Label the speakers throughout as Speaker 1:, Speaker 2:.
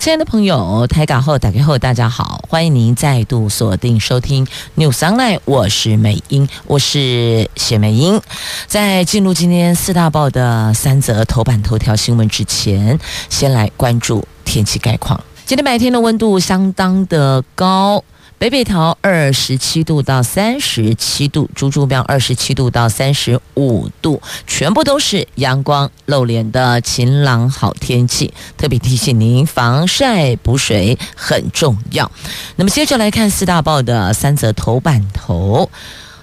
Speaker 1: 亲爱的朋友，台港后打开后，大家好，欢迎您再度锁定收听 new sunny 我是美英，我是谢美英。在进入今天四大报的三则头版头条新闻之前，先来关注天气概况。今天白天的温度相当的高。北北桃二十七度到三十七度，竹竹苗二十七度到三十五度，全部都是阳光露脸的晴朗好天气。特别提醒您，防晒补水很重要。那么接着来看四大报的三则头版头，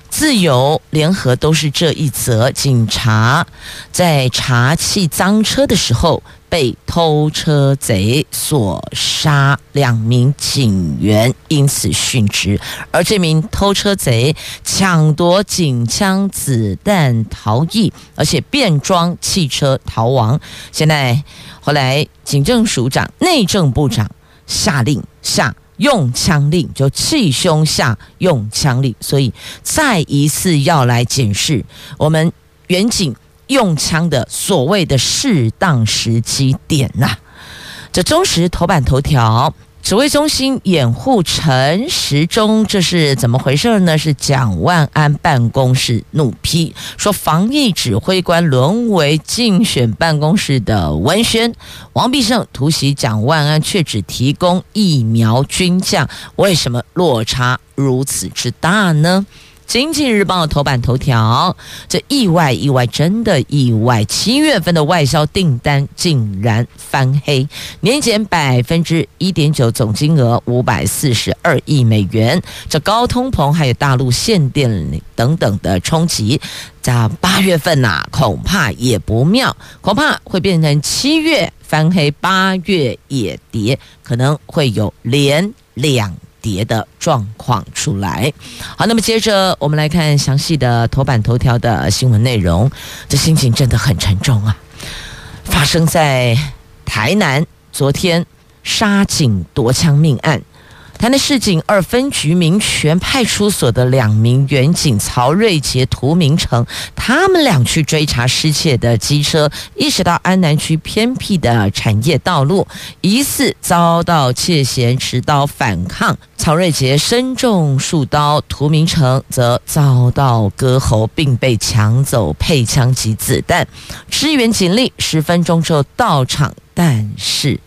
Speaker 1: 自由联合都是这一则：警察在查缉赃车的时候。被偷车贼所杀，两名警员因此殉职。而这名偷车贼抢夺警枪子弹逃逸，而且变装汽车逃亡。现在后来警政署长、内政部长下令下用枪令，就气凶下用枪令，所以再一次要来检视我们员警。用枪的所谓的适当时机点呐、这中时头版头条，指挥中心掩护陈时中，这是怎么回事呢？是蒋万安办公室怒批说，防疫指挥官沦为竞选办公室的文宣。王必胜突袭蒋万安，却只提供疫苗军将，为什么落差如此之大呢？经济日报头版头条，这意外意外真的意外，七月份的外销订单竟然翻黑，年减百分之一点九，总金额五百四十二亿美元。这高通膨还有大陆限电等等的冲击，在八月份呐、恐怕也不妙，恐怕会变成七月翻黑，八月也跌，可能会有连两。别的状况出来，好，那么接着我们来看详细的头版头条的新闻内容。这心情真的很沉重啊！发生在台南，昨天杀警夺枪命案。台南市警二分局民权派出所的两名员警曹瑞杰、涂明成，他们俩去追查失窃的机车，意识到安南区偏僻的产业道路，疑似遭到窃嫌，持刀反抗。曹瑞杰身中数刀，涂明成则遭到割喉，并被抢走配枪及子弹。支援警力十分钟之后到场，但是。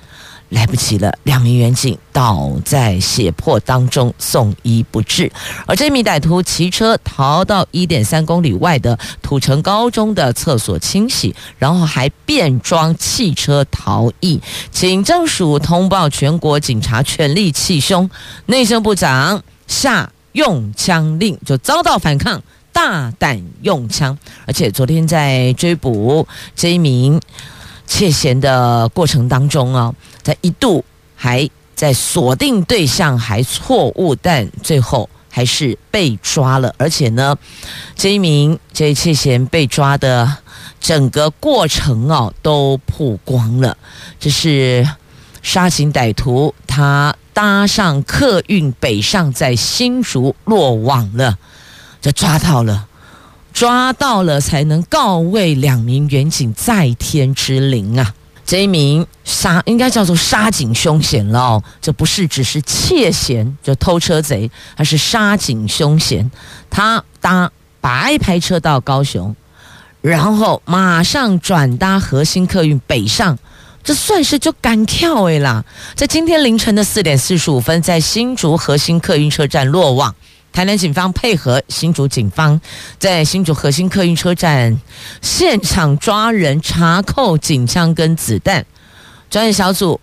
Speaker 1: 来不及了，两名员警倒在血泊当中，送医不治。而这名歹徒骑车逃到一点三公里外的土城高中的厕所清洗，然后还变装汽车逃逸。警政署通报全国警察全力弃凶，内政部长下用枪令，就遭到反抗，大胆用枪。而且昨天在追捕这一名窃嫌的过程当中啊。一度还在锁定对象还错误，但最后还是被抓了。而且呢，这一名这一窃嫌被抓的整个过程哦都曝光了。这是杀警歹徒，他搭上客运北上，在新竹落网了，就抓到了，抓到了才能告慰两名员警在天之灵啊。这一名杀应该叫做杀警凶嫌了哦，这不是只是窃嫌，就偷车贼，而是杀警凶嫌。他搭白牌车到高雄，然后马上转搭核心客运北上，这算是就赶跳诶啦。在今天凌晨的四点四十五分，在新竹核心客运车站落网。台南警方配合新竹警方，在新竹核心客运车站现场抓人、查扣警枪跟子弹。专业小组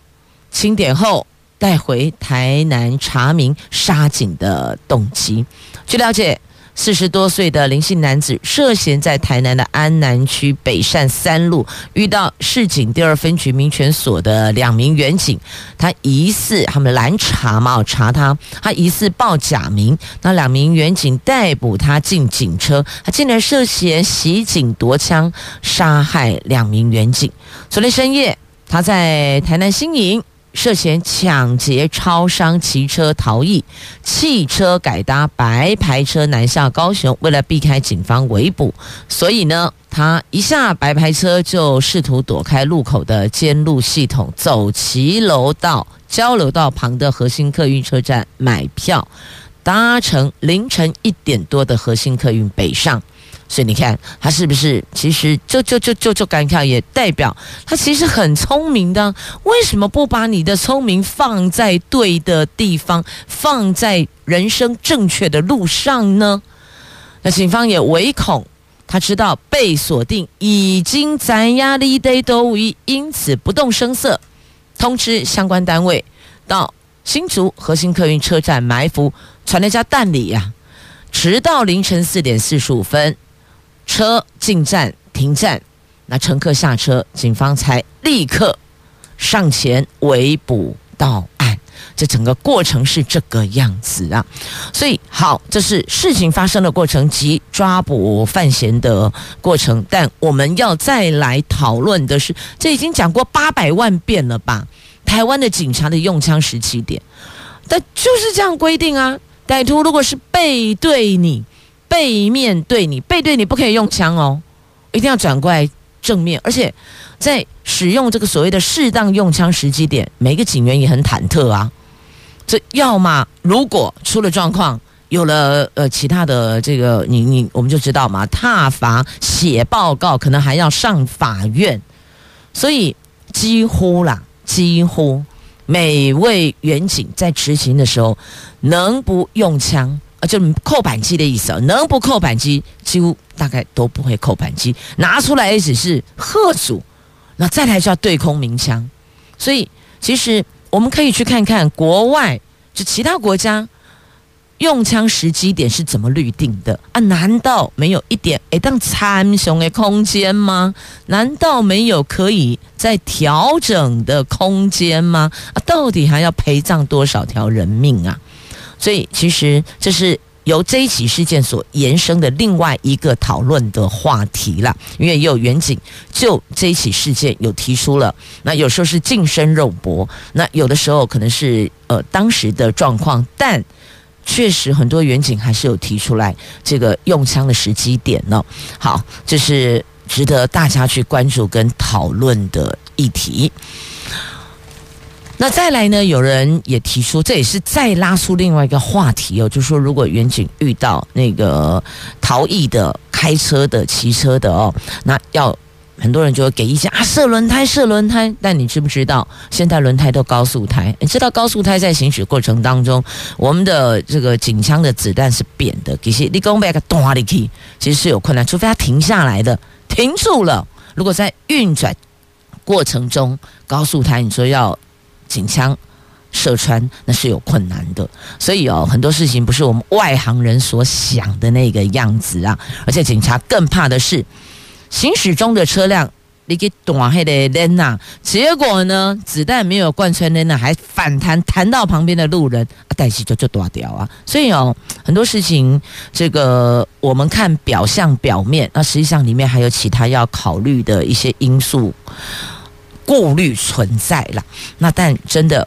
Speaker 1: 清点后带回台南查明杀警的动机。据了解，四十多岁的林姓男子涉嫌在台南的安南区北善三路遇到市警第二分局民权所的两名员警，他疑似他们拦查嘛，查他，他疑似报假名，那两名员警逮捕他进警车，他竟然涉嫌袭警夺枪，杀害两名员警。昨天深夜，他在台南新营。涉嫌抢劫超商，骑车逃逸，汽车改搭白牌车南下高雄，为了避开警方围捕，所以呢，他一下白牌车就试图躲开路口的监录系统，走骑楼道交流道旁的核心客运车站买票，搭乘凌晨一点多的核心客运北上。所以你看，他是不是其实就就就就就干跳，也代表他其实很聪明的。为什么不把你的聪明放在对的地方，放在人生正确的路上呢？那警方也唯恐他知道被锁定，已经在压力得都已，因此不动声色通知相关单位到新竹核心客运车站埋伏，传了一家蛋里呀、直到凌晨四点四十五分。车进站停站，那乘客下车，警方才立刻上前围捕到案。这整个过程是这个样子啊，所以好，这是事情发生的过程及抓捕范闲的过程。但我们要再来讨论的是，这已经讲过八百万遍了吧？台湾的警察的用枪时机点，但就是这样规定啊。歹徒如果是背对你。背面对你，背对你不可以用枪哦，一定要转过来正面。而且在使用这个所谓的适当用枪时机点，每个警员也很忐忑啊。这要么如果出了状况，有了呃其他的这个你你我们就知道嘛，挞伐写报告，可能还要上法院。所以几乎啦，几乎每位员警在执行的时候，能不用枪？啊，就扣扳机的意思啊，能不扣扳机，几乎大概都不会扣扳机，拿出来也只是吓阻，那再来就要对空鸣枪。所以，其实我们可以去看看国外，就其他国家用枪时机点是怎么律定的啊？难道没有一点诶当参雄的空间吗？难道没有可以再调整的空间吗？啊，到底还要陪葬多少条人命啊？所以，其实这是由这一起事件所延伸的另外一个讨论的话题了。因为也有远景就这一起事件有提出了，那有时候是近身肉搏，那有的时候可能是呃当时的状况，但确实很多远景还是有提出来这个用枪的时机点呢。好，这是值得大家去关注跟讨论的议题。那再来呢？有人也提出，这也是再拉出另外一个话题哦，就是说，如果员警遇到那个逃逸的、开车的、骑车的哦，那要很多人就会给意见啊，射轮胎，射轮胎。但你知不知道，现在轮胎都高速胎？你知道高速胎在行驶过程当中，我们的这个警枪的子弹是扁的，其实你讲别个动力器，其实是有困难，除非它停下来的，停住了。如果在运转过程中，高速胎，你说要。警枪射穿，那是有困难的，所以哦，很多事情不是我们外行人所想的那个样子啊。而且警察更怕的是，行驶中的车辆你给断黑的人呐，结果呢，子弹没有贯穿人呐，还反弹弹到旁边的路人，啊，代志就就断掉啊。所以哦，很多事情，这个我们看表象表面，那实际上里面还有其他要考虑的一些因素。顾虑存在了，那但真的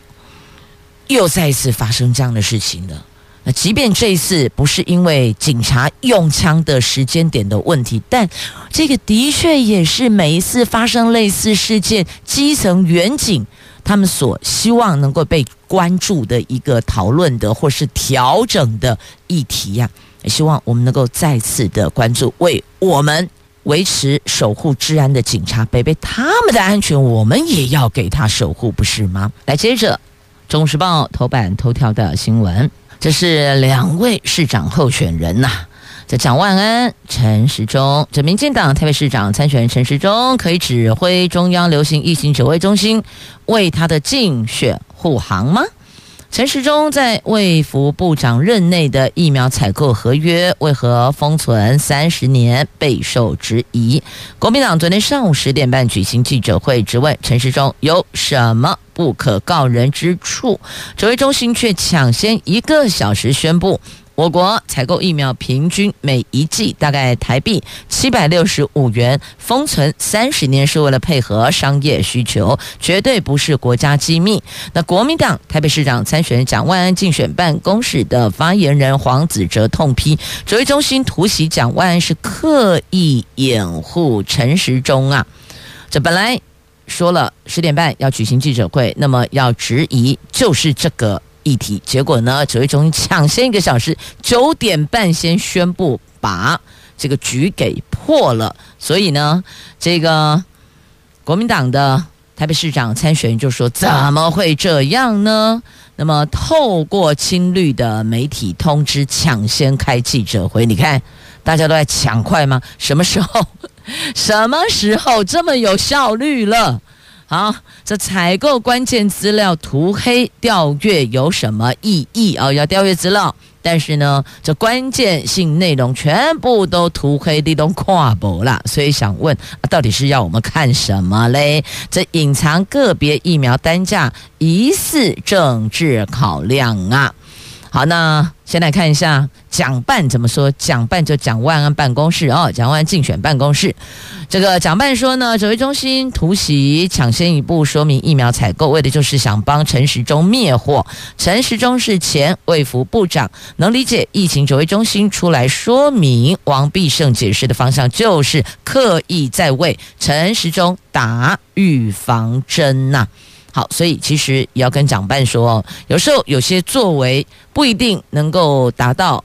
Speaker 1: 又再一次发生这样的事情了。那即便这一次不是因为警察用枪的时间点的问题，但这个的确也是每一次发生类似事件，基层员警他们所希望能够被关注的一个讨论的或是调整的议题呀、也希望我们能够再次的关注，为我们。维持守护治安的警察，贝贝他们的安全，我们也要给他守护，不是吗？来，接着《中时报》头版头条的新闻，这是两位市长候选人呐、这蒋万安、陈时中，这民进党台北市长参选人陈时中可以指挥中央流行疫情指挥中心为他的竞选护航吗？陈时中在卫福部长任内的疫苗采购合约为何封存三十年备受质疑。国民党昨天上午十点半举行记者会，质问陈时中有什么不可告人之处，指挥中心却抢先一个小时宣布。我国采购疫苗平均每一剂大概台币七百六十五元，封存三十年是为了配合商业需求，绝对不是国家机密。那国民党台北市长参选人蒋万安竞选办公室的发言人黄子哲痛批，指挥中心突袭蒋万安是刻意掩护陈时中啊！这本来说了十点半要举行记者会，那么要质疑就是这个。议题，结果呢？指挥中心抢先一个小时，九点半先宣布把这个局给破了。所以呢，这个国民党的台北市长参选人就说：“怎么会这样呢？”那么透过亲绿的媒体通知，抢先开记者会。你看，大家都在抢快吗？什么时候？什么时候这么有效率了？好，这采购关键资料涂黑调阅有什么意义啊？要调阅资料，但是呢，这关键性内容全部都涂黑，你都看不了。所以想问，到底是要我们看什么嘞？这隐藏个别疫苗单价，疑似政治考量啊！好，那先来看一下蒋办怎么说。蒋办就蒋万安办公室哦，蒋万安竞选办公室。这个蒋办说呢，指挥中心突袭抢先一步说明疫苗采购，为的就是想帮陈时中灭火。陈时中是前卫福部长，能理解疫情指挥中心出来说明。王必胜解释的方向就是刻意在为陈时中打预防针呐、好，所以其实也要跟长办说，有时候有些作为不一定能够达到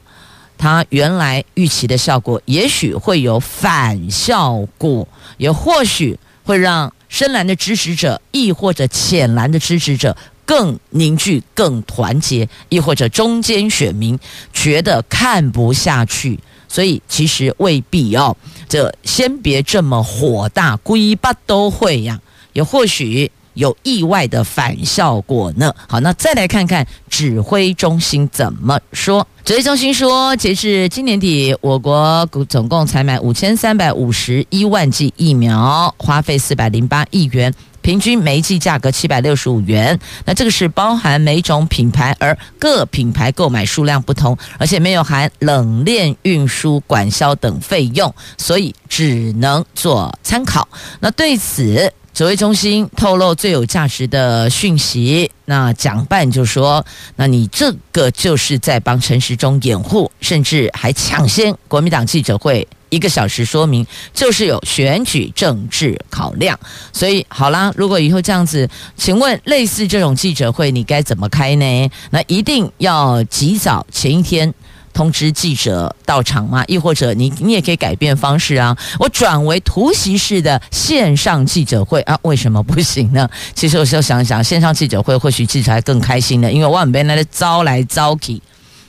Speaker 1: 他原来预期的效果，也许会有反效果，也或许会让深蓝的支持者，亦或者浅蓝的支持者更凝聚、更团结，亦或者中间选民觉得看不下去，所以其实未必哦。这先别这么火大，规八都会呀，也或许。有意外的反效果呢。好，那再来看看指挥中心怎么说。指挥中心说，截至今年底，我国总共采买五千三百五十一万剂疫苗，花费四百零八亿元，平均每剂价格七百六十五元。那这个是包含每种品牌，而各品牌购买数量不同，而且没有含冷链运输、管销等费用，所以只能做参考。那对此。指挥中心透露最有价值的讯息，那蒋办就说：“那你这个就是在帮陈时中掩护，甚至还抢先国民党记者会一个小时说明，就是有选举政治考量。所以好啦，如果以后这样子，请问类似这种记者会，你该怎么开呢？那一定要及早前一天。”通知记者到场吗？亦或者你你也可以改变方式啊，我转为突袭式的线上记者会啊？为什么不行呢？其实有时候想想，线上记者会或许记者还更开心呢，因为万别那的招来招去，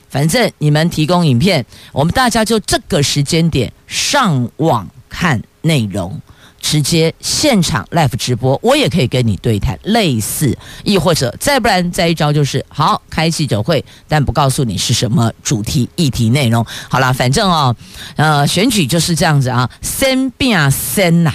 Speaker 1: 反正你们提供影片，我们大家就这个时间点上网看内容。直接现场 live 直播，我也可以跟你对谈，类似，亦或者再不然再一招就是好开记者会，但不告诉你是什么主题、议题内容。好啦，反正哦，呃，选举就是这样子啊，先变先呐，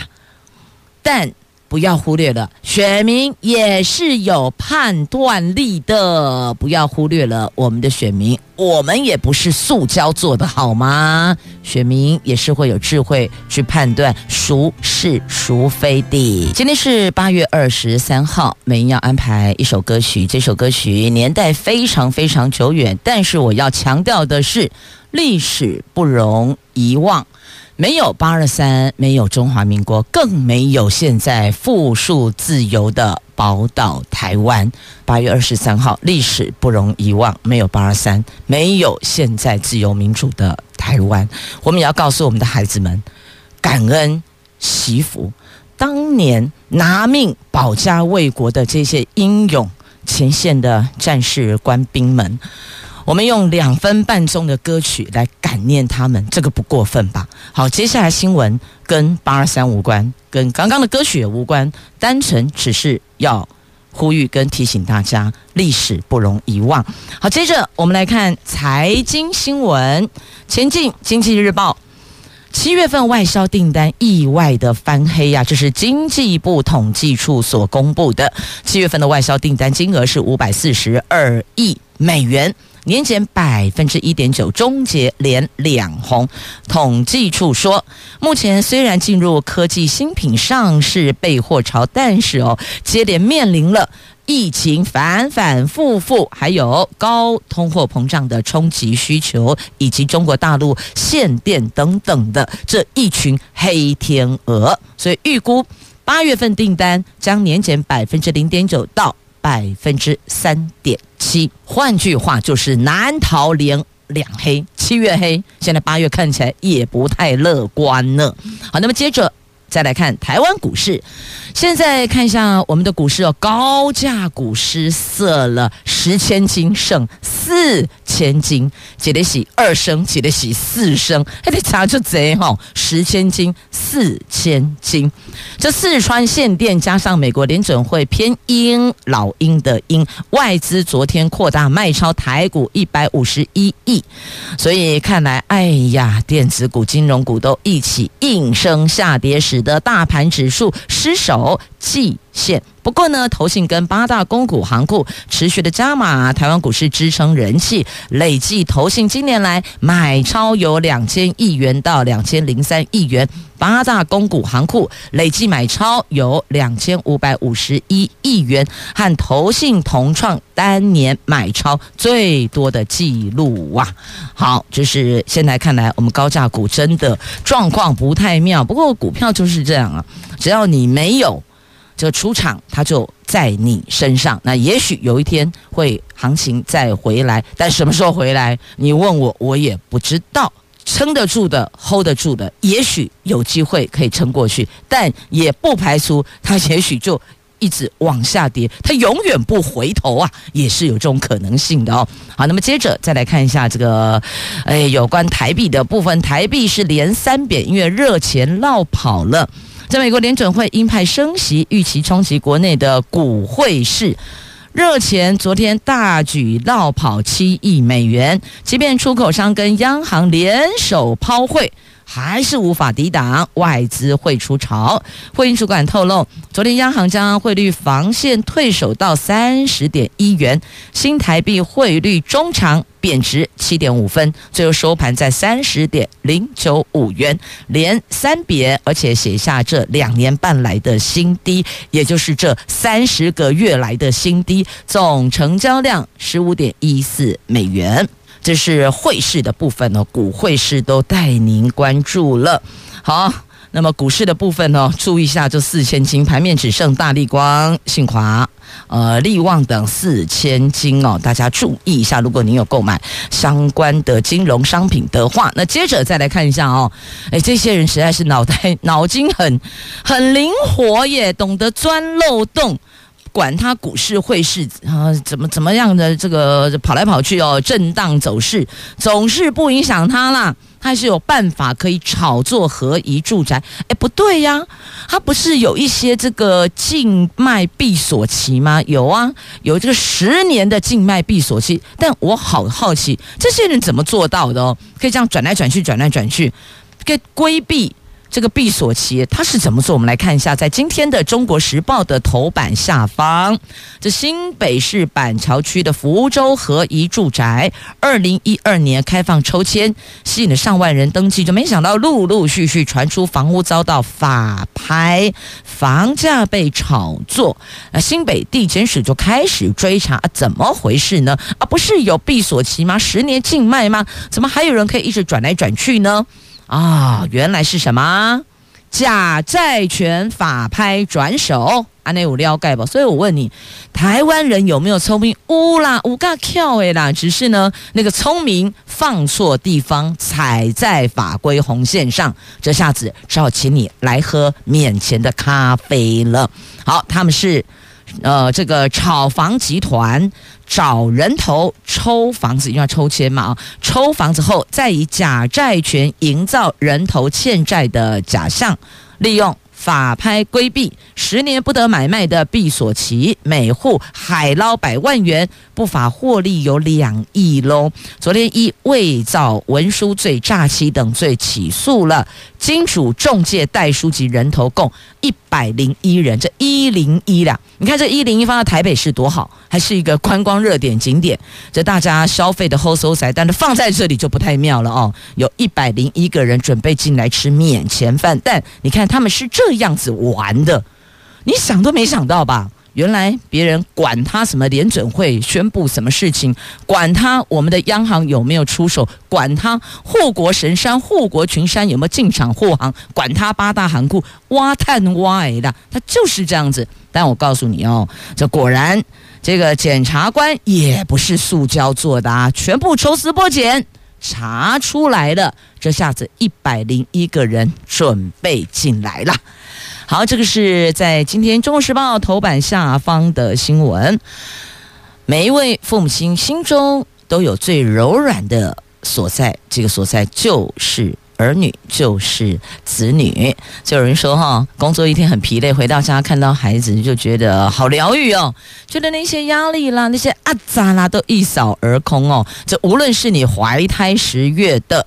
Speaker 1: 但。不要忽略了，选民也是有判断力的。不要忽略了我们的选民，我们也不是塑胶做的，好吗？选民也是会有智慧去判断孰是孰非的。今天是八月二十三号，美英要安排一首歌曲，这首歌曲年代非常非常久远，但是我要强调的是，历史不容遗忘。没有八二三，没有中华民国，更没有现在富庶自由的宝岛台湾。八月二十三号，历史不容遗忘。没有八二三，没有现在自由民主的台湾。我们也要告诉我们的孩子们，感恩惜福。当年拿命保家卫国的这些英勇前线的战士官兵们。我们用两分半钟的歌曲来感念他们，这个不过分吧？好，接下来新闻跟八二三无关，跟刚刚的歌曲也无关，单纯只是要呼吁跟提醒大家，历史不容遗忘。好，接着我们来看财经新闻。前进经济日报，七月份外销订单意外的翻黑呀、这是经济部统计处所公布的。七月份的外销订单金额是五百四十二亿美元。年减百分之一点九，终结连两红。统计处说，目前虽然进入科技新品上市备货潮，但是哦，接连面临了疫情反反复复，还有高通货膨胀的冲击需求，以及中国大陆限电等等的这一群黑天鹅，所以预估八月份订单将年减百分之零点九到。百分之三点七，换句话就是难逃连两黑，七月黑，现在八月看起来也不太乐观呢。好，那么接着。再来看台湾股市，现在看一下我们的股市哦，高价股失色了，十千金剩四千金，几得洗二升，几得洗四升，还得查出贼哈，十千金四千金，这四川限电加上美国联准会偏鹰老鹰的鹰，外资昨天扩大卖超台股一百五十一亿，所以看来，哎呀，电子股、金融股都一起应声下跌时。的大盘指数失守季线，不过呢，投信跟八大公股行库持续的加码，台湾股市支撑人气，累计投信今年来买超有两千亿元到两千零三亿元，八大公股行库累计买超有两千五百五十一亿元，和投信同创单年买超最多的记录啊！好，就是现在看来，我们高价股真的状况不太妙，不过股票就是这样啊，只要你没有。这个出场，它就在你身上。那也许有一天会行情再回来，但什么时候回来？你问我，我也不知道。撑得住的，hold 得住的，也许有机会可以撑过去，但也不排除它也许就一直往下跌，它永远不回头啊，也是有这种可能性的哦。好，那么接着再来看一下这个，哎，有关台币的部分，台币是连三贬，因为热钱落跑了。在美国联准会鹰派升息，预期冲击国内的股汇市，热钱昨天大举绕跑七亿美元，即便出口商跟央行联手抛汇。还是无法抵挡外资汇出潮。汇银主管透露，昨天央行将汇率防线退守到三十点一元，新台币汇率中长贬值七点五分，最后收盘在三十点零九五元，连三贬，而且写下这两年半来的新低，也就是这三十个月来的新低，总成交量十五点一四美元。这是汇市的部分哦，股汇市都带您关注了。好，那么股市的部分呢，注意一下，这四千金盘面只剩大立光、信华、呃力旺等四千金哦，大家注意一下。如果您有购买相关的金融商品的话，那接着再来看一下哦，哎，这些人实在是脑袋脑筋很很灵活耶，懂得钻漏洞。管他股市汇市啊，怎么怎么样的这个跑来跑去哦，震荡走势总是不影响它啦。它是有办法可以炒作合宜住宅。哎，不对呀，它不是有一些这个静脉闭锁期吗？有啊，有这个十年的静脉闭锁期。但我好好奇，这些人怎么做到的哦？可以这样转来转去，转来转去，可以规避。这个闭锁期它是怎么做？我们来看一下，在今天的《中国时报》的头版下方，这新北市板桥区的福州合宜住宅，二零一二年开放抽签，吸引了上万人登记，就没想到陆陆续续传出房屋遭到法拍，房价被炒作，那新北地检署就开始追查，啊，怎么回事呢？啊，不是有闭锁期吗？十年禁卖吗？怎么还有人可以一直转来转去呢？啊、原来是什么假债权法拍转手？安内有了解不？所以我问你，台湾人有没有聪明？乌啦，乌嘎跳诶啦！只是呢，那个聪明放错地方，踩在法规红线上，这下子只好请你来喝面前的咖啡了。好，他们是呃这个炒房集团。找人头抽房子，因为要抽签嘛啊！抽房子后，再以假债权营造人头欠债的假象，利用法拍规避，十年不得买卖的闭锁期，每户海捞百万元，不法获利有两亿喽。昨天以伪造文书罪、诈欺等罪起诉了金主、中介、代书及人头共一百零一人，这一零一啦，你看这一零一放在台北市多好，还是一个观光热点景点，这大家消费的好所在，但是放在这里就不太妙了哦。有一百零一个人准备进来吃免钱饭，但你看他们是这样子玩的，你想都没想到吧？原来别人管他什么联准会宣布什么事情，管他我们的央行有没有出手，管他护国神山、护国群山有没有进场护航，管他八大行库挖探挖的，他就是这样子。但我告诉你哦，这果然这个检察官也不是塑胶做的啊，全部抽丝剥茧查出来了，这下子一百零一个人准备进来了。好，这个是在今天《中国时报》头版下方的新闻。每一位父母亲心中都有最柔软的所在，这个所在就是儿女，就是子女。就有人说哈，工作一天很疲累，回到家看到孩子就觉得好疗愈哦，觉得那些压力啦、那些阿扎啦都一扫而空哦。这无论是你怀胎十月的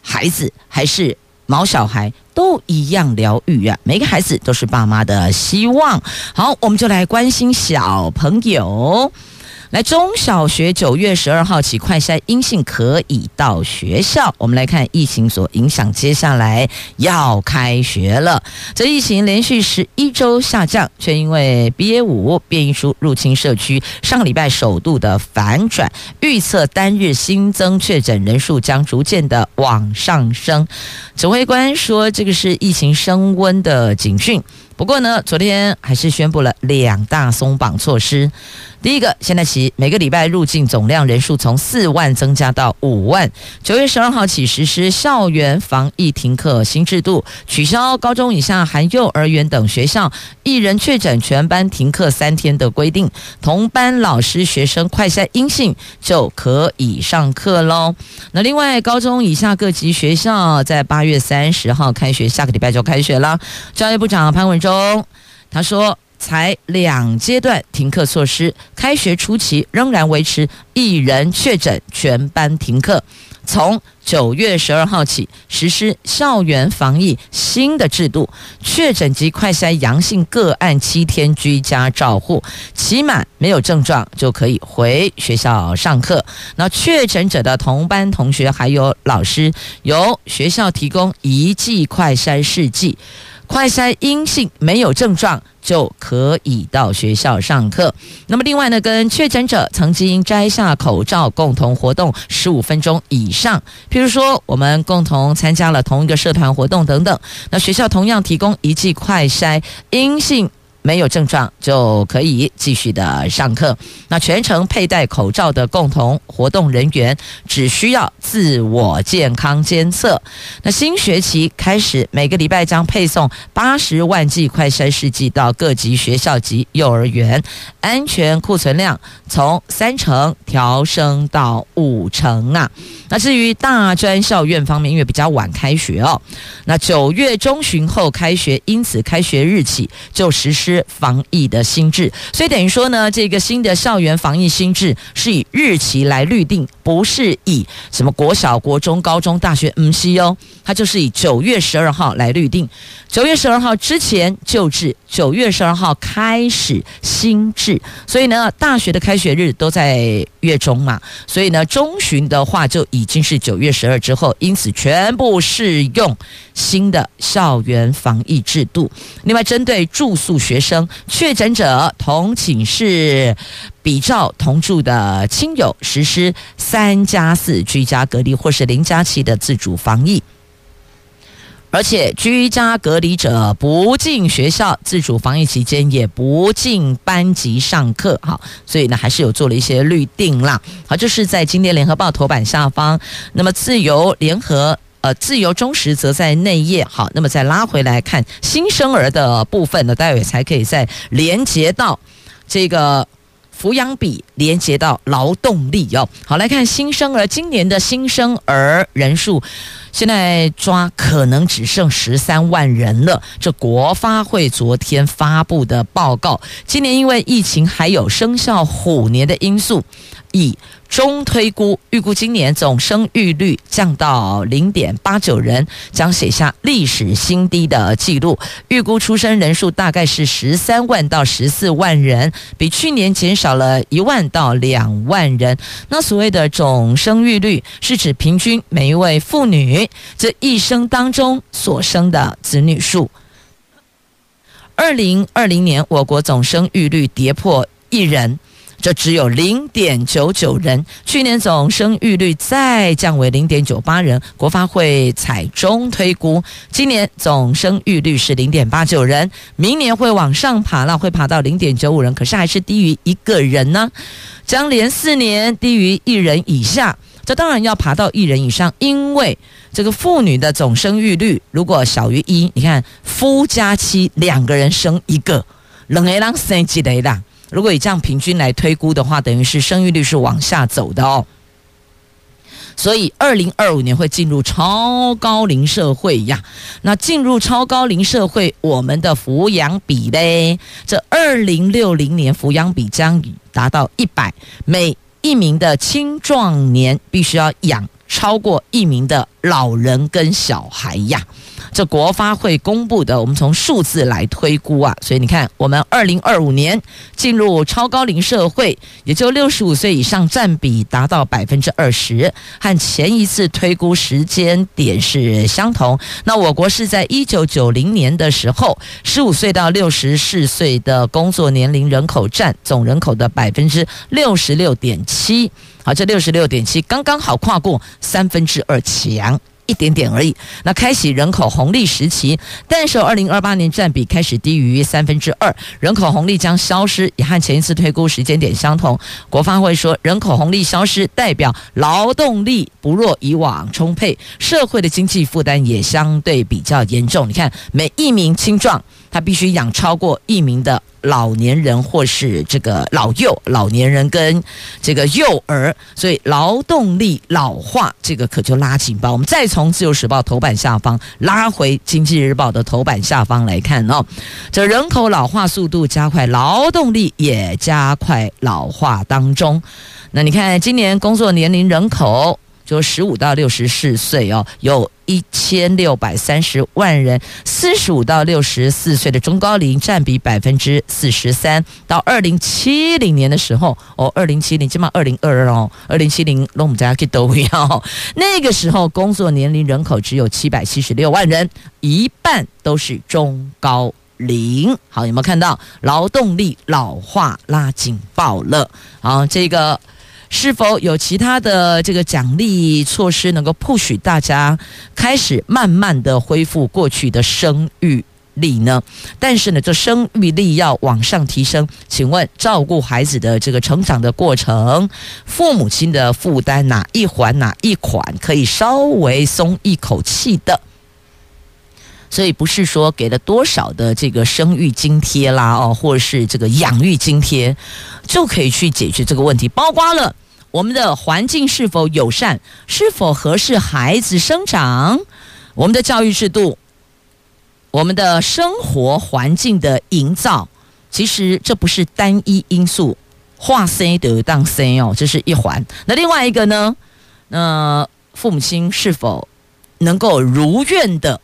Speaker 1: 孩子，还是毛小孩。都一样疗愈啊！每个孩子都是爸妈的希望。好，我们就来关心小朋友。来，中小学九月十二号起快筛阴性可以到学校。我们来看疫情所影响，接下来要开学了。这疫情连续十一周下降，却因为 BA 五变异株入侵社区，上个礼拜首度的反转，预测单日新增确诊人数将逐渐的往上升。指挥官说，这个是疫情升温的警讯。不过呢，昨天还是宣布了两大松绑措施。第一个，现在起每个礼拜入境总量人数从四万增加到五万。九月十二号起实施校园防疫停课新制度，取消高中以下含幼儿园等学校一人确诊全班停课三天的规定。同班老师学生快筛阴性就可以上课喽。那另外，高中以下各级学校在八月三十号开学，下个礼拜就开学了。教育部长潘文中他说，才两阶段停课措施，开学初期仍然维持一人确诊全班停课。从九月十二号起实施校园防疫新的制度，确诊及快筛阳性个案七天居家照护，期满没有症状就可以回学校上课。那确诊者的同班同学还有老师，由学校提供一剂快筛试剂。快筛阴性，没有症状就可以到学校上课。那么，另外呢，跟确诊者曾经摘下口罩共同活动十五分钟以上，譬如说我们共同参加了同一个社团活动等等，那学校同样提供一剂快筛阴性。没有症状就可以继续的上课。那全程佩戴口罩的共同活动人员只需要自我健康监测。那新学期开始，每个礼拜将配送八十万剂快筛试剂到各级学校及幼儿园，安全库存量从三成调升到五成啊。那至于大专校院方面，因为比较晚开学哦，那九月中旬后开学，因此开学日起就实施。防疫的心智，所以等于说呢，这个新的校园防疫心智是以日期来预定，不是以什么国小、国中、高中、大学，嗯，西哦，它就是以九月十二号来预定。九月十二号之前旧制，九月十二号开始新制，所以呢，大学的开学日都在月中嘛，所以呢，中旬的话就已经是九月十二之后，因此全部适用新的校园防疫制度。另外，针对住宿学生、确诊者同寝室、比照同住的亲友，实施三加四居家隔离或是零加七的自主防疫。而且居家隔离者不进学校，自主防疫期间也不进班级上课。好，所以呢，还是有做了一些律定啦。好，这是在今天联合报头版下方。那么自由联合呃自由中时则在内页。好，那么再拉回来看新生儿的部分呢，待会才可以再连接到这个。抚养比连接到劳动力哦。好，来看新生儿，今年的新生儿人数现在抓可能只剩十三万人了。这国发会昨天发布的报告，今年因为疫情还有生肖虎年的因素，以中推估，预估今年总生育率降到零点八九人，将写下历史新低的记录。预估出生人数大概是十三万到十四万人，比去年减少了一万到两万人。那所谓的总生育率，是指平均每一位妇女这一生当中所生的子女数。二零二零年，我国总生育率跌破一人。这只有零点九九人，去年总生育率再降为零点九八人，国发会采中推估，今年总生育率是零点八九人，明年会往上爬了，会爬到零点九五人，可是还是低于一个人呢，将连四年低于一人以下，这当然要爬到一人以上，因为这个妇女的总生育率如果小于一，你看夫家妻两个人生一个，两个人生几个啦？如果以这样平均来推估的话，等于是生育率是往下走的哦。所以，二零二五年会进入超高龄社会呀。那进入超高龄社会，我们的抚养比嘞，这二零六零年抚养比将达到一百，每一名的青壮年必须要养超过一名的老人跟小孩呀。这国发会公布的，我们从数字来推估啊，所以你看，我们二零二五年进入超高龄社会，也就六十五岁以上占比达到百分之二十，和前一次推估时间点是相同。那我国是在一九九零年的时候，十五岁到六十四岁的工作年龄人口占总人口的百分之六十六点七，好，这六十六点七刚刚好跨过三分之二强。一点点而已。那开启人口红利时期，但是二零二八年占比开始低于三分之二，人口红利将消失，也和前一次推估时间点相同。国发会说，人口红利消失代表劳动力不若以往充沛，社会的经济负担也相对比较严重。你看，每一名青壮，他必须养超过一名的。老年人或是这个老幼，老年人跟这个幼儿，所以劳动力老化这个可就拉警报。我们再从自由时报头版下方拉回经济日报的头版下方来看哦，这人口老化速度加快，劳动力也加快老化当中。那你看今年工作年龄人口。就十五到六十四岁哦，有一千六百三十万人。四十五到六十四岁的中高龄占比百分之四十三。到二零七零年的时候，哦，二零七零起码二零二二哦，二零七零我们家去都要。那个时候工作年龄人口只有七百七十六万人，一半都是中高龄。好，有没有看到劳动力老化拉警报了？好，这个。是否有其他的这个奖励措施能够 push 大家开始慢慢的恢复过去的生育力呢？但是呢，这生育力要往上提升，请问照顾孩子的这个成长的过程，父母亲的负担哪一环哪一款可以稍微松一口气的？所以不是说给了多少的这个生育津贴啦，哦，或者是这个养育津贴就可以去解决这个问题，包括了。我们的环境是否友善？是否合适孩子生长？我们的教育制度，我们的生活环境的营造，其实这不是单一因素，化 C 得当 C 哦，这是一环。那另外一个呢？那父母亲是否能够如愿的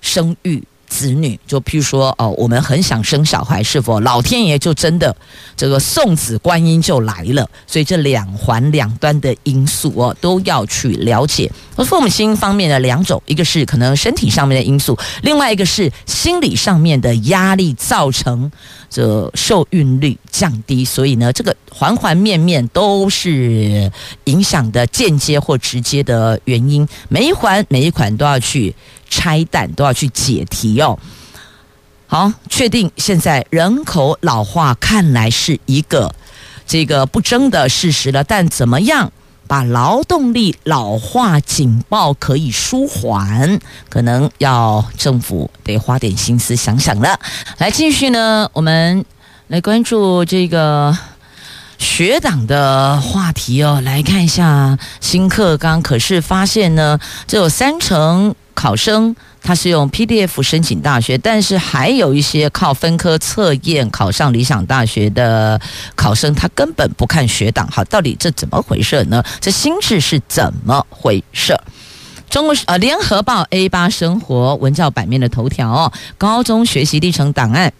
Speaker 1: 生育？子女，就譬如说，哦，我们很想生小孩，是否老天爷就真的这个送子观音就来了？所以这两环两端的因素哦，都要去了解。而父母亲方面的两种，一个是可能身体上面的因素，另外一个是心理上面的压力造成这受孕率降低。所以呢，这个环环面面都是影响的间接或直接的原因，每一环每一款都要去。拆弹都要去解题哦。好，确定现在人口老化看来是一个这个不争的事实了。但怎么样把劳动力老化警报可以舒缓，可能要政府得花点心思想想了。来，继续呢，我们来关注这个。学党的话题哦，来看一下新课纲。可是发现呢，只有三成考生他是用 PDF 申请大学，但是还有一些靠分科测验考上理想大学的考生，他根本不看学档。好，到底这怎么回事呢？这心智是怎么回事？中国呃，联合报 A 八生活文教版面的头条，高中学习历程档案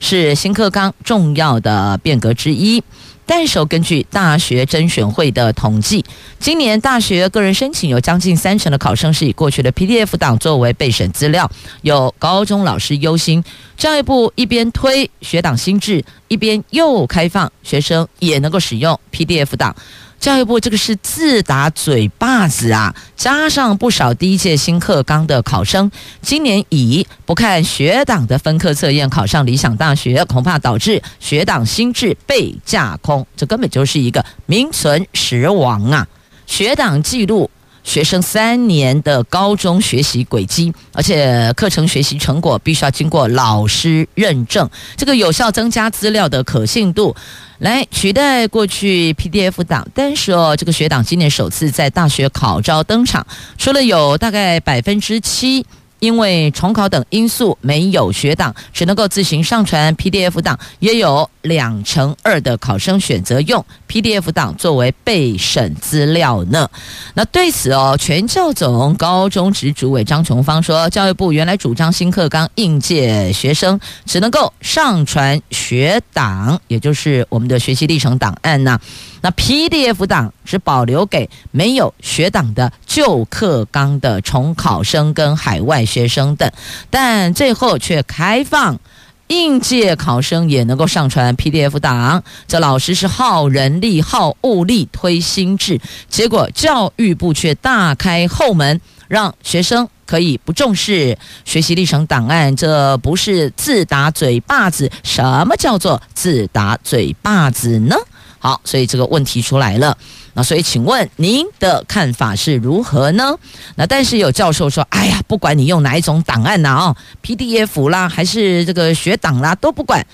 Speaker 1: 是新课纲重要的变革之一。但是，根据大学甄选会的统计，今年大学个人申请有将近三成的考生是以过去的 PDF 档作为备审资料，有高中老师忧心，教育部一边推学档新制，一边又开放学生也能够使用 PDF 档。教育部这个是自打嘴巴子啊！加上不少第一届新课纲的考生，今年以不看学党的分科测验考上理想大学，恐怕导致学党心智被架空，这根本就是一个名存实亡啊！学党记录。学生三年的高中学习轨迹，而且课程学习成果必须要经过老师认证，这个有效增加资料的可信度，来取代过去 PDF 档。但是哦，这个学党今年首次在大学考招登场，除了有大概百分之七。因为重考等因素没有学档，只能够自行上传 PDF 档，也有两成二的考生选择用 PDF 档作为备审资料呢。那对此哦，全教总高中职主委张琼芳说，教育部原来主张新课纲应届学生只能够上传学档，也就是我们的学习历程档案呐。那 PDF 档只保留给没有学档的旧课纲的重考生跟海外学生等，但最后却开放应届考生也能够上传 PDF 档。这老师是耗人力、耗物力推新制，结果教育部却大开后门，让学生可以不重视学习历程档案。这不是自打嘴巴子？什么叫做自打嘴巴子呢？好，所以这个问题出来了。那所以，请问您的看法是如何呢？那但是有教授说：“哎呀，不管你用哪一种档案呐，哦，PDF 啦，还是这个学档啦，都不管。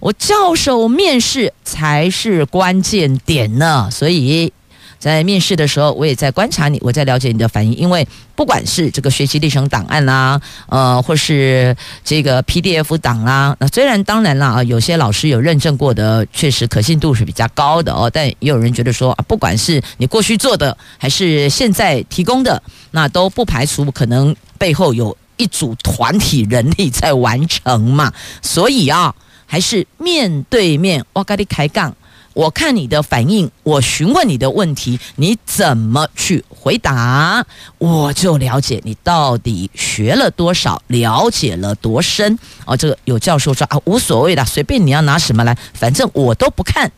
Speaker 1: 我教授面试才是关键点呢。”所以。在面试的时候，我也在观察你，我在了解你的反应。因为不管是这个学习历程档案啦，呃，或是这个 PDF 档啦，那虽然当然啦啊，有些老师有认证过的，确实可信度是比较高的哦。但也有人觉得说，不管是你过去做的，还是现在提供的，那都不排除可能背后有一组团体人力在完成嘛。所以啊，还是面对面，我跟你开杠。我看你的反应，我询问你的问题，你怎么去回答，我就了解你到底学了多少，了解了多深。哦，这个有教授说啊，无所谓的，随便你要拿什么来，反正我都不看，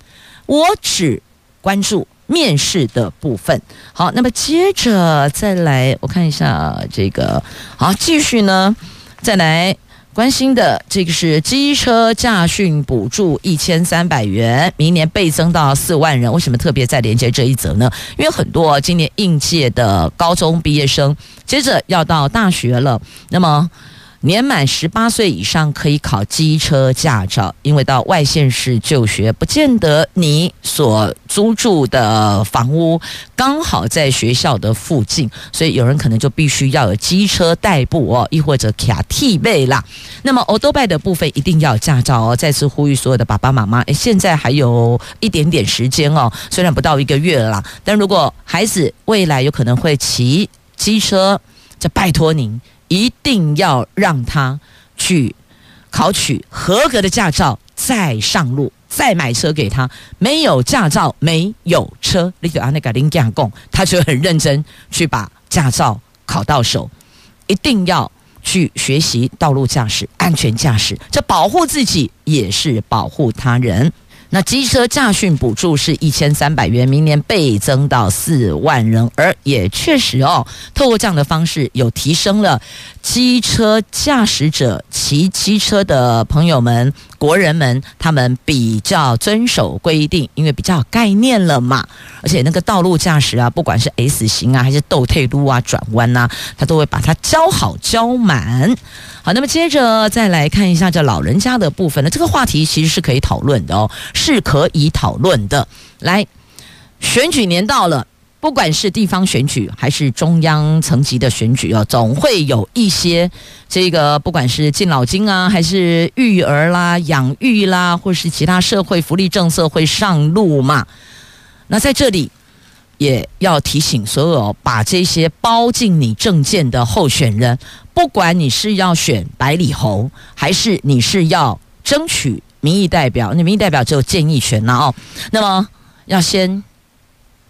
Speaker 1: 我只关注面试的部分。好，那么接着再来，我看一下这个，好，继续呢，再来。关心的这个是机车驾训补助一千三百元，明年倍增到四万人。为什么特别在连接这一则呢？因为很多今年应届的高中毕业生，接着要到大学了，那么。年满十八岁以上可以考机车驾照，因为到外县市就学，不见得你所租住的房屋刚好在学校的附近，所以有人可能就必须要有机车代步哦，亦或者卡替贝啦。那么欧兜拜的部分一定要驾照哦。再次呼吁所有的爸爸妈妈，诶，现在还有一点点时间哦，虽然不到一个月了啦，但如果孩子未来有可能会骑机车，就拜托您。一定要让他去考取合格的驾照，再上路，再买车给他。没有驾照，没有车，你就按那个林讲讲，他就很认真去把驾照考到手。一定要去学习道路驾驶、安全驾驶，这保护自己也是保护他人。那机车驾训补助是一千三百元，明年倍增到四万人，而也确实哦，透过这样的方式，有提升了机车驾驶者骑机车的朋友们、国人们，他们比较遵守规定，因为比较有概念了嘛。而且那个道路驾驶啊，不管是 S 型啊，还是倒退路啊、转弯呐，他都会把它教好教满。好，那么接着再来看一下这老人家的部分呢，这个话题其实是可以讨论的哦。是可以讨论的。来，选举年到了。不管是地方选举还是中央层级的选举哦，总会有一些这个，不管是敬老金啊，还是育儿啦、养育啦，或是其他社会福利政策会上路嘛。那在这里也要提醒所有把这些包进你政见的候选人，不管你是要选百里侯，还是你是要争取民意代表，那民意代表只有建议权了哦。那么要先。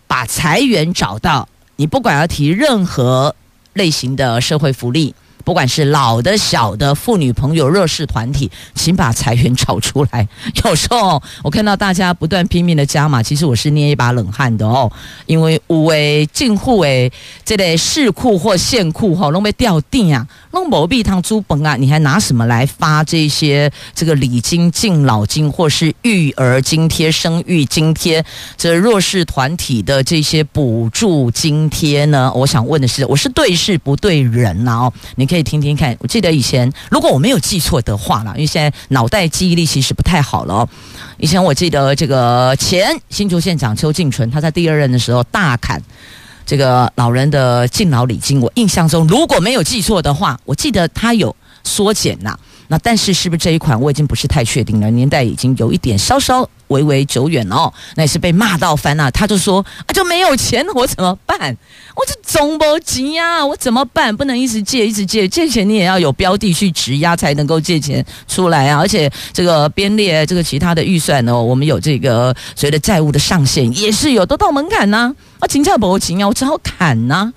Speaker 1: 把裁员找到，你不管要提任何类型的社会福利。不管是老的、小的、妇女朋友、弱势团体，请把裁员找出来。有时候我看到大家不断拼命的加码，其实我是捏一把冷汗的哦。因为五位进户诶，这类市库或县库哈，拢被掉定啊，拢某币汤猪本啊，你还拿什么来发这些这个礼金、敬老金或是育儿津贴、生育津贴，这弱势团体的这些补助津贴呢？我想问的是，我是对事不对人呐哦，你。可以听听看，我记得以前，如果我没有记错的话啦，因为现在脑袋记忆力其实不太好了哦。以前我记得这个前新竹县长邱静纯，他在第二任的时候大砍这个老人的敬老礼金，我印象中如果没有记错的话，我记得他有缩减呐。那但是是不是这一款我已经不是太确定了，年代已经有一点稍稍微微久远了哦。那也是被骂到翻了，他就说啊，就没有钱，我怎么办？我这总不急呀，我怎么办？不能一直借，一直借，借钱你也要有标的去质押才能够借钱出来啊。而且这个编列这个其他的预算呢，我们有这个所谓的债务的上限也是有，都到门槛呐。啊，金价不急啊，我只好砍呐。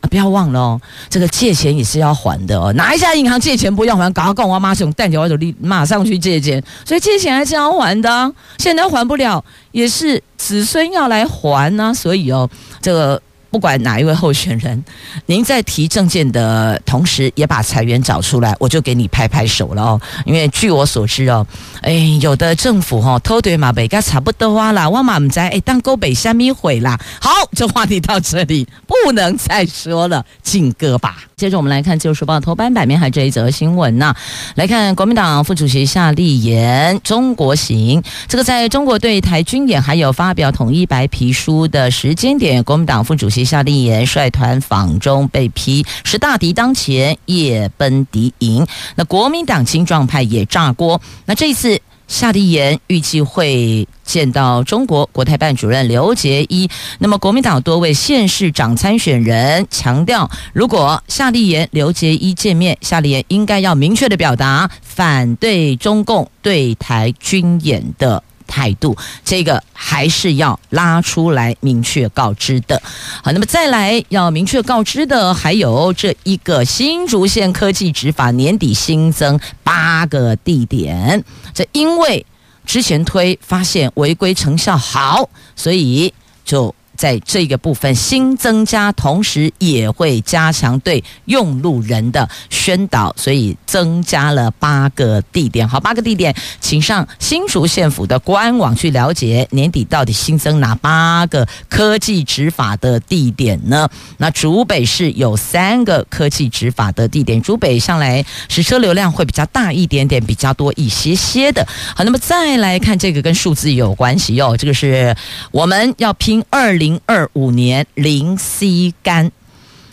Speaker 1: 啊不要忘了哦，这个借钱也是要还的哦。哪一家银行借钱不用还？搞到跟我妈这种蛋我就立马上去借钱，所以借钱还是要还的。现在还不了，也是子孙要来还呢。所以哦，这个。不管哪一位候选人，您在提政见的同时，也把裁员找出来，我就给你拍拍手了哦。因为据我所知哦，哎，有的政府哈偷对马，北该差不多啦，我嘛唔知哎，当沟北虾米毁啦。好，这话题到这里不能再说了，进歌吧。接着我们来看《自由时报》头版版面还这一则新闻呢。来看国民党副主席夏立言中国行，这个在中国对台军演还有发表统一白皮书的时间点，国民党副主席。夏立言率团访中被批是大敌当前，夜奔敌营。那国民党青壮派也炸锅。那这次夏立言预计会见到中国国台办主任刘杰一。那么国民党多位县市长参选人强调，如果夏立言、刘杰一见面，夏立言应该要明确的表达反对中共对台军演的。态度，这个还是要拉出来明确告知的。好，那么再来要明确告知的，还有这一个新竹县科技执法年底新增八个地点。这因为之前推发现违规成效好，所以就。在这个部分新增加，同时也会加强对用路人的宣导，所以增加了八个地点。好，八个地点，请上新竹县府的官网去了解年底到底新增哪八个科技执法的地点呢？那竹北市有三个科技执法的地点，竹北向来是车流量会比较大一点点，比较多一些些的。好，那么再来看这个跟数字有关系哟，这个是我们要拼二零。零二五年零 C 肝，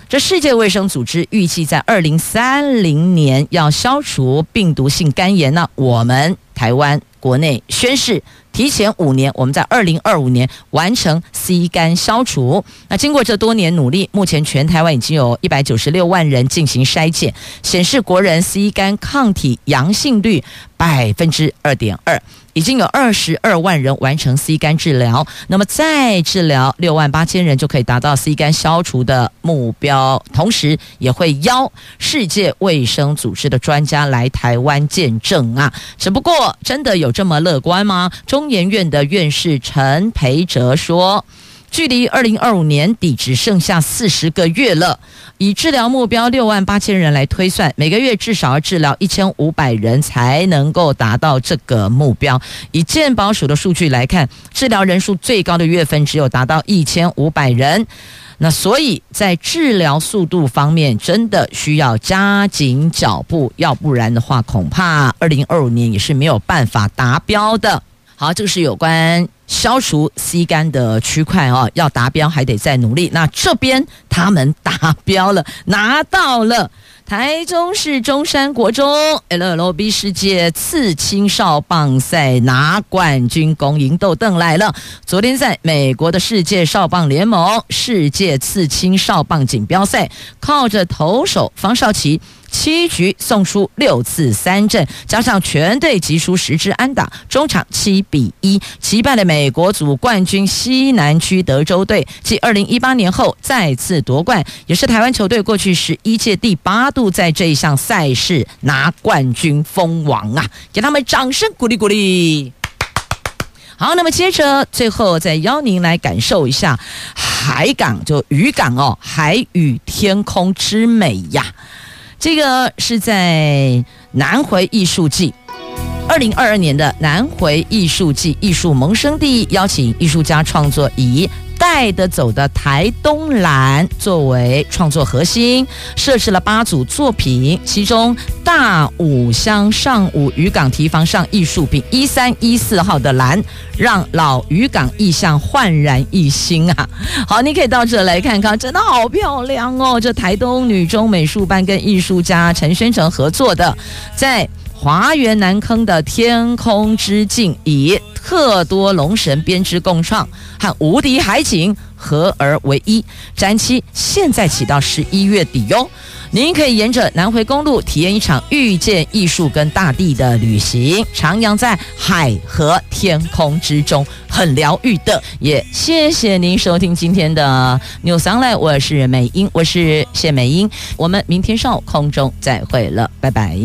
Speaker 1: 这世界卫生组织预计在二零三零年要消除病毒性肝炎。那我们台湾国内宣誓，提前五年，我们在二零二五年完成 C 肝消除。那经过这多年努力，目前全台湾已经有一百九十六万人进行筛检，显示国人 C 肝抗体阳性率百分之二点二。已经有二十二万人完成 C 肝治疗，那么再治疗六万八千人就可以达到 C 肝消除的目标。同时也会邀世界卫生组织的专家来台湾见证啊！只不过真的有这么乐观吗？中研院的院士陈培哲说。距离二零二五年底只剩下四十个月了，以治疗目标六万八千人来推算，每个月至少要治疗一千五百人才能够达到这个目标。以健保署的数据来看，治疗人数最高的月份只有达到一千五百人，那所以在治疗速度方面，真的需要加紧脚步，要不然的话，恐怕二零二五年也是没有办法达标的。好，这个是有关消除 C 肝的区块哦，要达标还得再努力。那这边他们达标了，拿到了。台中市中山国中 LLB 世界刺青少棒赛拿冠军，恭迎豆邓来了。昨天在美国的世界少棒联盟世界刺青少棒锦标赛，靠着投手方少奇。七局送出六次三振，加上全队击出十支安打，中场七比一击败了美国组冠军西南区德州队，继二零一八年后再次夺冠，也是台湾球队过去十一届第八度在这一项赛事拿冠军封王啊！给他们掌声鼓励鼓励。好，那么接着最后再邀您来感受一下海港，就渔港哦，海与天空之美呀。这个是在南回艺术季，二零二二年的南回艺术季艺术萌生地，邀请艺术家创作以带得走的台东蓝作为创作核心，设置了八组作品，其中大武乡上武渔港提防上艺术品一三一四号的蓝，让老渔港意象焕然一新啊！好，你可以到这来看看，真的好漂亮哦！这台东女中美术班跟艺术家陈宣成合作的，在。华园南坑的天空之镜，以特多龙神编织共创和无敌海景合而为一。展期现在起到十一月底哟。您可以沿着南回公路体验一场遇见艺术跟大地的旅行，徜徉在海和天空之中，很疗愈的。也谢谢您收听今天的 New Sunlight，我是美英，我是谢美英，我们明天上午空中再会了，拜拜。